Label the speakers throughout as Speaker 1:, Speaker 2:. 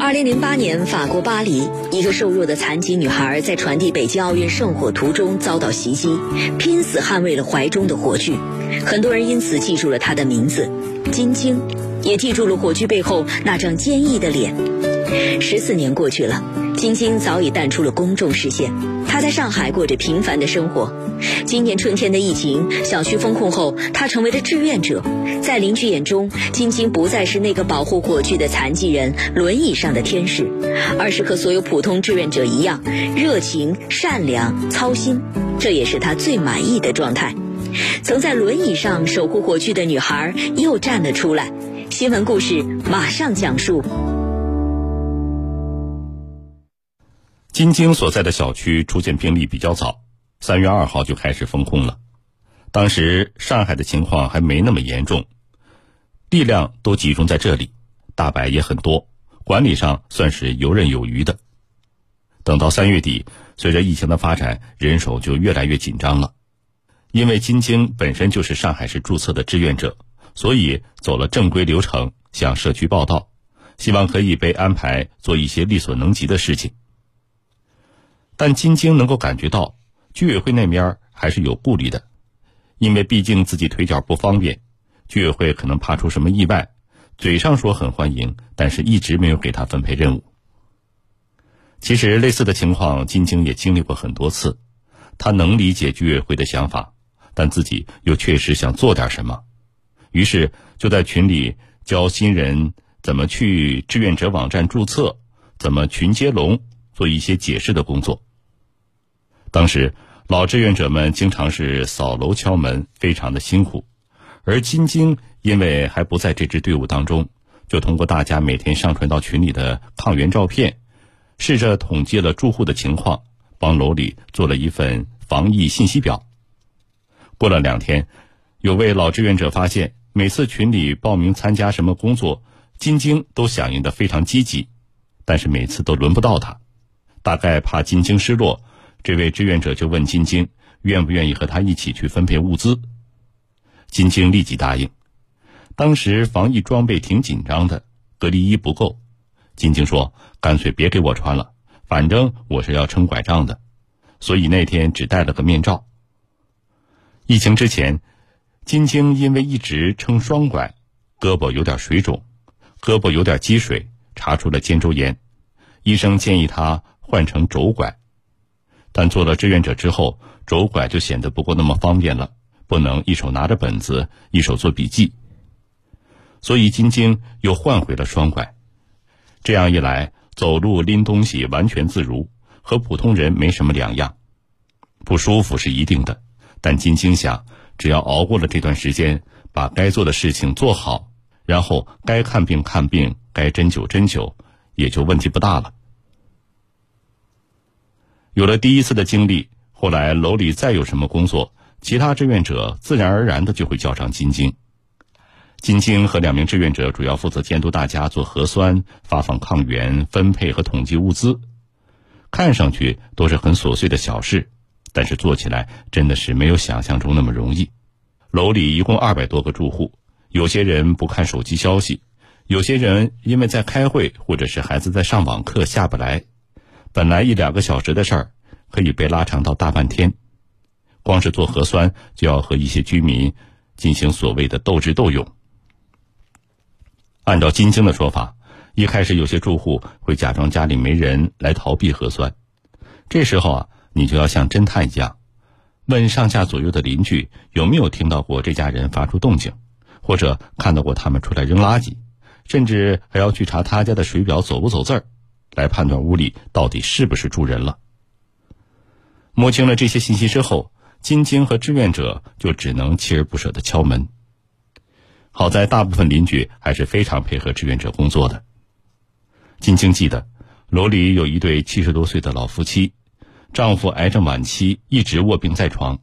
Speaker 1: 二零零八年，法国巴黎，一个瘦弱的残疾女孩在传递北京奥运圣火途中遭到袭击，拼死捍卫了怀中的火炬。很多人因此记住了她的名字——金晶，也记住了火炬背后那张坚毅的脸。十四年过去了，金晶早已淡出了公众视线。在上海过着平凡的生活。今年春天的疫情，小区封控后，她成为了志愿者。在邻居眼中，晶晶不再是那个保护火炬的残疾人、轮椅上的天使，而是和所有普通志愿者一样，热情、善良、操心。这也是她最满意的状态。曾在轮椅上守护火炬的女孩又站了出来。新闻故事马上讲述。
Speaker 2: 金晶所在的小区出现病例比较早，三月二号就开始封控了。当时上海的情况还没那么严重，力量都集中在这里，大白也很多，管理上算是游刃有余的。等到三月底，随着疫情的发展，人手就越来越紧张了。因为金晶本身就是上海市注册的志愿者，所以走了正规流程，向社区报道，希望可以被安排做一些力所能及的事情。但金晶能够感觉到，居委会那边还是有顾虑的。因为毕竟自己腿脚不方便，居委会可能怕出什么意外，嘴上说很欢迎，但是一直没有给他分配任务。其实类似的情况，金晶也经历过很多次，他能理解居委会的想法，但自己又确实想做点什么，于是就在群里教新人怎么去志愿者网站注册，怎么群接龙，做一些解释的工作。当时。老志愿者们经常是扫楼敲门，非常的辛苦。而金晶因为还不在这支队伍当中，就通过大家每天上传到群里的抗原照片，试着统计了住户的情况，帮楼里做了一份防疫信息表。过了两天，有位老志愿者发现，每次群里报名参加什么工作，金晶都响应的非常积极，但是每次都轮不到他，大概怕金晶失落。这位志愿者就问金晶愿不愿意和他一起去分配物资，金晶立即答应。当时防疫装备挺紧张的，隔离衣不够，金晶说：“干脆别给我穿了，反正我是要撑拐杖的。”所以那天只戴了个面罩。疫情之前，金晶因为一直撑双拐，胳膊有点水肿，胳膊有点积水，查出了肩周炎，医生建议他换成肘拐。但做了志愿者之后，拄拐就显得不够那么方便了，不能一手拿着本子，一手做笔记。所以金晶又换回了双拐，这样一来，走路拎东西完全自如，和普通人没什么两样。不舒服是一定的，但金晶想，只要熬过了这段时间，把该做的事情做好，然后该看病看病，该针灸针灸，也就问题不大了。有了第一次的经历，后来楼里再有什么工作，其他志愿者自然而然的就会叫上金晶。金晶和两名志愿者主要负责监督大家做核酸、发放抗原、分配和统计物资。看上去都是很琐碎的小事，但是做起来真的是没有想象中那么容易。楼里一共二百多个住户，有些人不看手机消息，有些人因为在开会，或者是孩子在上网课下不来。本来一两个小时的事儿，可以被拉长到大半天。光是做核酸，就要和一些居民进行所谓的斗智斗勇。按照金星的说法，一开始有些住户会假装家里没人来逃避核酸，这时候啊，你就要像侦探一样，问上下左右的邻居有没有听到过这家人发出动静，或者看到过他们出来扔垃圾，甚至还要去查他家的水表走不走字儿。来判断屋里到底是不是住人了。摸清了这些信息之后，金晶和志愿者就只能锲而不舍的敲门。好在大部分邻居还是非常配合志愿者工作的。金晶记得，楼里有一对七十多岁的老夫妻，丈夫癌症晚期，一直卧病在床，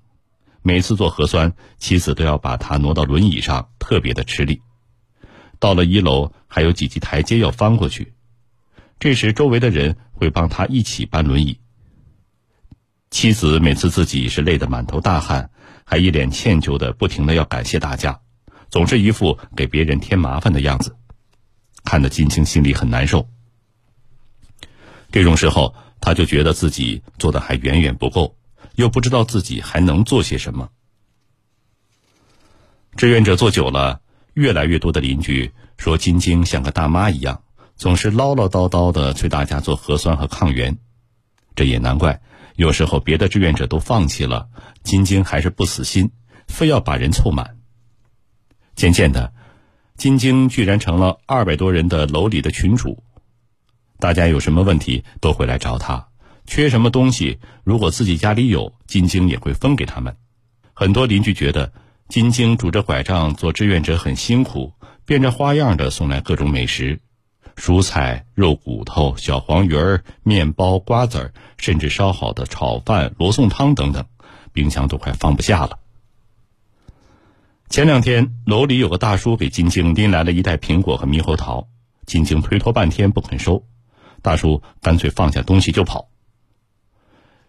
Speaker 2: 每次做核酸，妻子都要把他挪到轮椅上，特别的吃力。到了一楼，还有几级台阶要翻过去。这时，周围的人会帮他一起搬轮椅。妻子每次自己是累得满头大汗，还一脸歉疚的不停的要感谢大家，总是一副给别人添麻烦的样子，看得金青心里很难受。这种时候，他就觉得自己做的还远远不够，又不知道自己还能做些什么。志愿者做久了，越来越多的邻居说金晶像个大妈一样，总是唠唠叨叨的催大家做核酸和抗原。这也难怪，有时候别的志愿者都放弃了，金晶还是不死心，非要把人凑满。渐渐的，金晶居然成了二百多人的楼里的群主。大家有什么问题都会来找他，缺什么东西，如果自己家里有，金晶也会分给他们。很多邻居觉得金晶拄着拐杖做志愿者很辛苦，变着花样的送来各种美食，蔬菜、肉骨头、小黄鱼儿、面包、瓜子儿，甚至烧好的炒饭、罗宋汤等等，冰箱都快放不下了。前两天楼里有个大叔给金晶拎来了一袋苹果和猕猴桃，金晶推脱半天不肯收。大叔干脆放下东西就跑。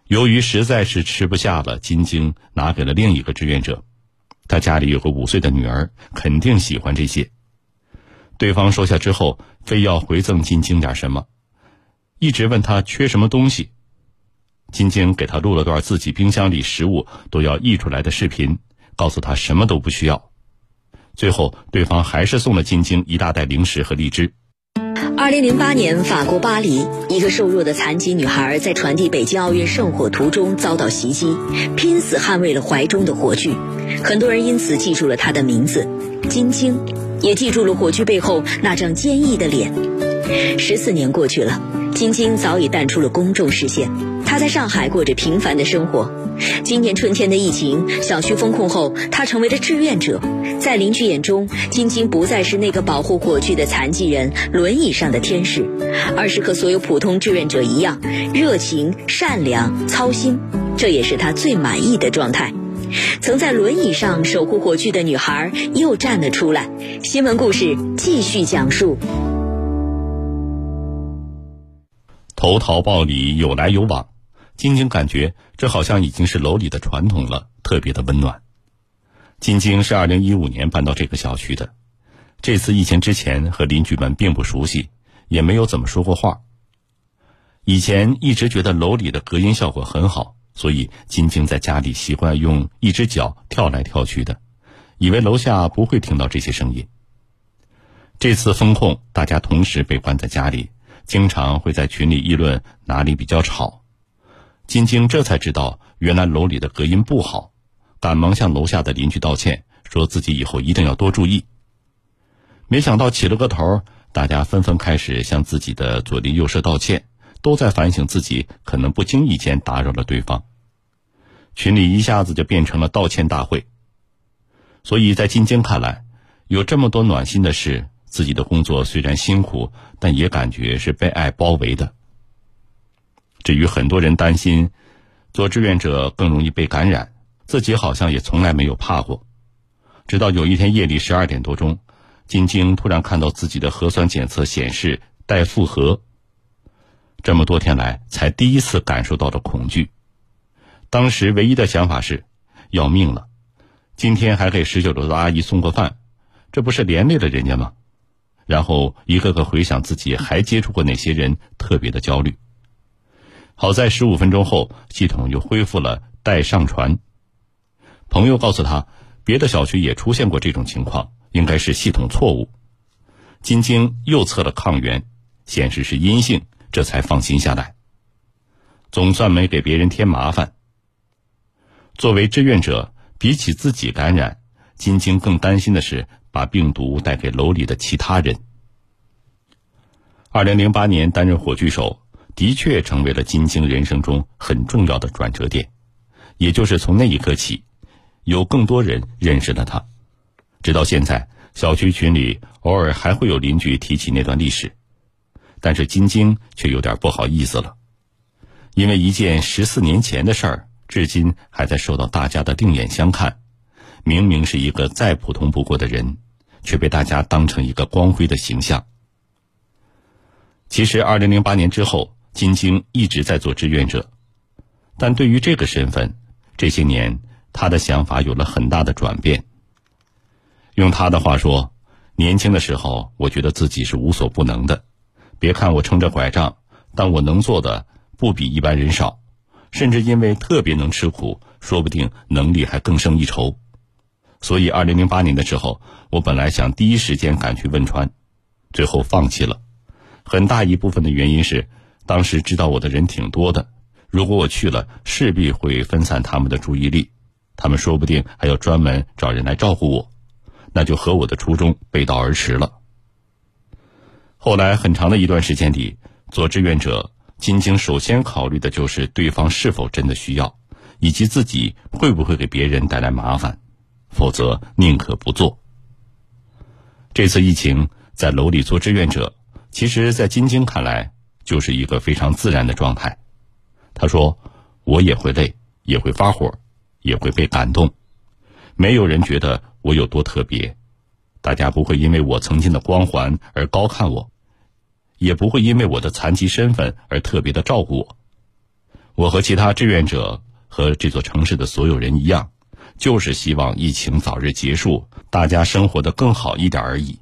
Speaker 2: 由于实在是吃不下了，金晶拿给了另一个志愿者。他家里有个五岁的女儿，肯定喜欢这些。对方收下之后，非要回赠金晶点什么，一直问他缺什么东西。金晶给他录了段自己冰箱里食物都要溢出来的视频，告诉他什么都不需要。最后，对方还是送了金晶一大袋零食和荔枝。
Speaker 1: 二零零八年，法国巴黎，一个瘦弱的残疾女孩在传递北京奥运圣火途中遭到袭击，拼死捍卫了怀中的火炬。很多人因此记住了她的名字金晶，也记住了火炬背后那张坚毅的脸。十四年过去了，晶晶早已淡出了公众视线，她在上海过着平凡的生活。今年春天的疫情，小区封控后，她成为了志愿者。在邻居眼中，晶晶不再是那个保护火炬的残疾人、轮椅上的天使，而是和所有普通志愿者一样，热情、善良、操心。这也是她最满意的状态。曾在轮椅上守护火炬的女孩又站了出来。新闻故事继续讲述。
Speaker 2: 投桃报李，有来有往，晶晶感觉这好像已经是楼里的传统了，特别的温暖。金晶是二零一五年搬到这个小区的，这次疫情之前和邻居们并不熟悉，也没有怎么说过话。以前一直觉得楼里的隔音效果很好，所以金晶在家里习惯用一只脚跳来跳去的，以为楼下不会听到这些声音。这次封控，大家同时被关在家里，经常会在群里议论哪里比较吵。金晶这才知道，原来楼里的隔音不好。赶忙向楼下的邻居道歉，说自己以后一定要多注意。没想到起了个头，大家纷纷开始向自己的左邻右舍道歉，都在反省自己可能不经意间打扰了对方。群里一下子就变成了道歉大会。所以在金晶看来，有这么多暖心的事，自己的工作虽然辛苦，但也感觉是被爱包围的。至于很多人担心，做志愿者更容易被感染。自己好像也从来没有怕过，直到有一天夜里十二点多钟，金晶突然看到自己的核酸检测显示带复核。这么多天来，才第一次感受到了恐惧。当时唯一的想法是，要命了！今天还给十九楼的阿姨送过饭，这不是连累了人家吗？然后一个个回想自己还接触过哪些人，特别的焦虑。好在十五分钟后，系统又恢复了待上传。朋友告诉他，别的小区也出现过这种情况，应该是系统错误。金晶又测了抗原，显示是阴性，这才放心下来。总算没给别人添麻烦。作为志愿者，比起自己感染，金晶更担心的是把病毒带给楼里的其他人。二零零八年担任火炬手，的确成为了金晶人生中很重要的转折点，也就是从那一刻起。有更多人认识了他，直到现在，小区群里偶尔还会有邻居提起那段历史，但是金晶却有点不好意思了，因为一件十四年前的事儿，至今还在受到大家的另眼相看。明明是一个再普通不过的人，却被大家当成一个光辉的形象。其实，二零零八年之后，金晶一直在做志愿者，但对于这个身份，这些年。他的想法有了很大的转变。用他的话说：“年轻的时候，我觉得自己是无所不能的。别看我撑着拐杖，但我能做的不比一般人少，甚至因为特别能吃苦，说不定能力还更胜一筹。所以，二零零八年的时候，我本来想第一时间赶去汶川，最后放弃了。很大一部分的原因是，当时知道我的人挺多的，如果我去了，势必会分散他们的注意力，他们说不定还要专门找人来照顾我，那就和我的初衷背道而驰了。后来很长的一段时间里，做志愿者，金晶首先考虑的就是对方是否真的需要，以及自己会不会给别人带来麻烦。否则，宁可不做。这次疫情在楼里做志愿者，其实，在金晶看来，就是一个非常自然的状态。他说：“我也会累，也会发火，也会被感动。没有人觉得我有多特别，大家不会因为我曾经的光环而高看我，也不会因为我的残疾身份而特别的照顾我。我和其他志愿者和这座城市的所有人一样。”就是希望疫情早日结束，大家生活的更好一点而已。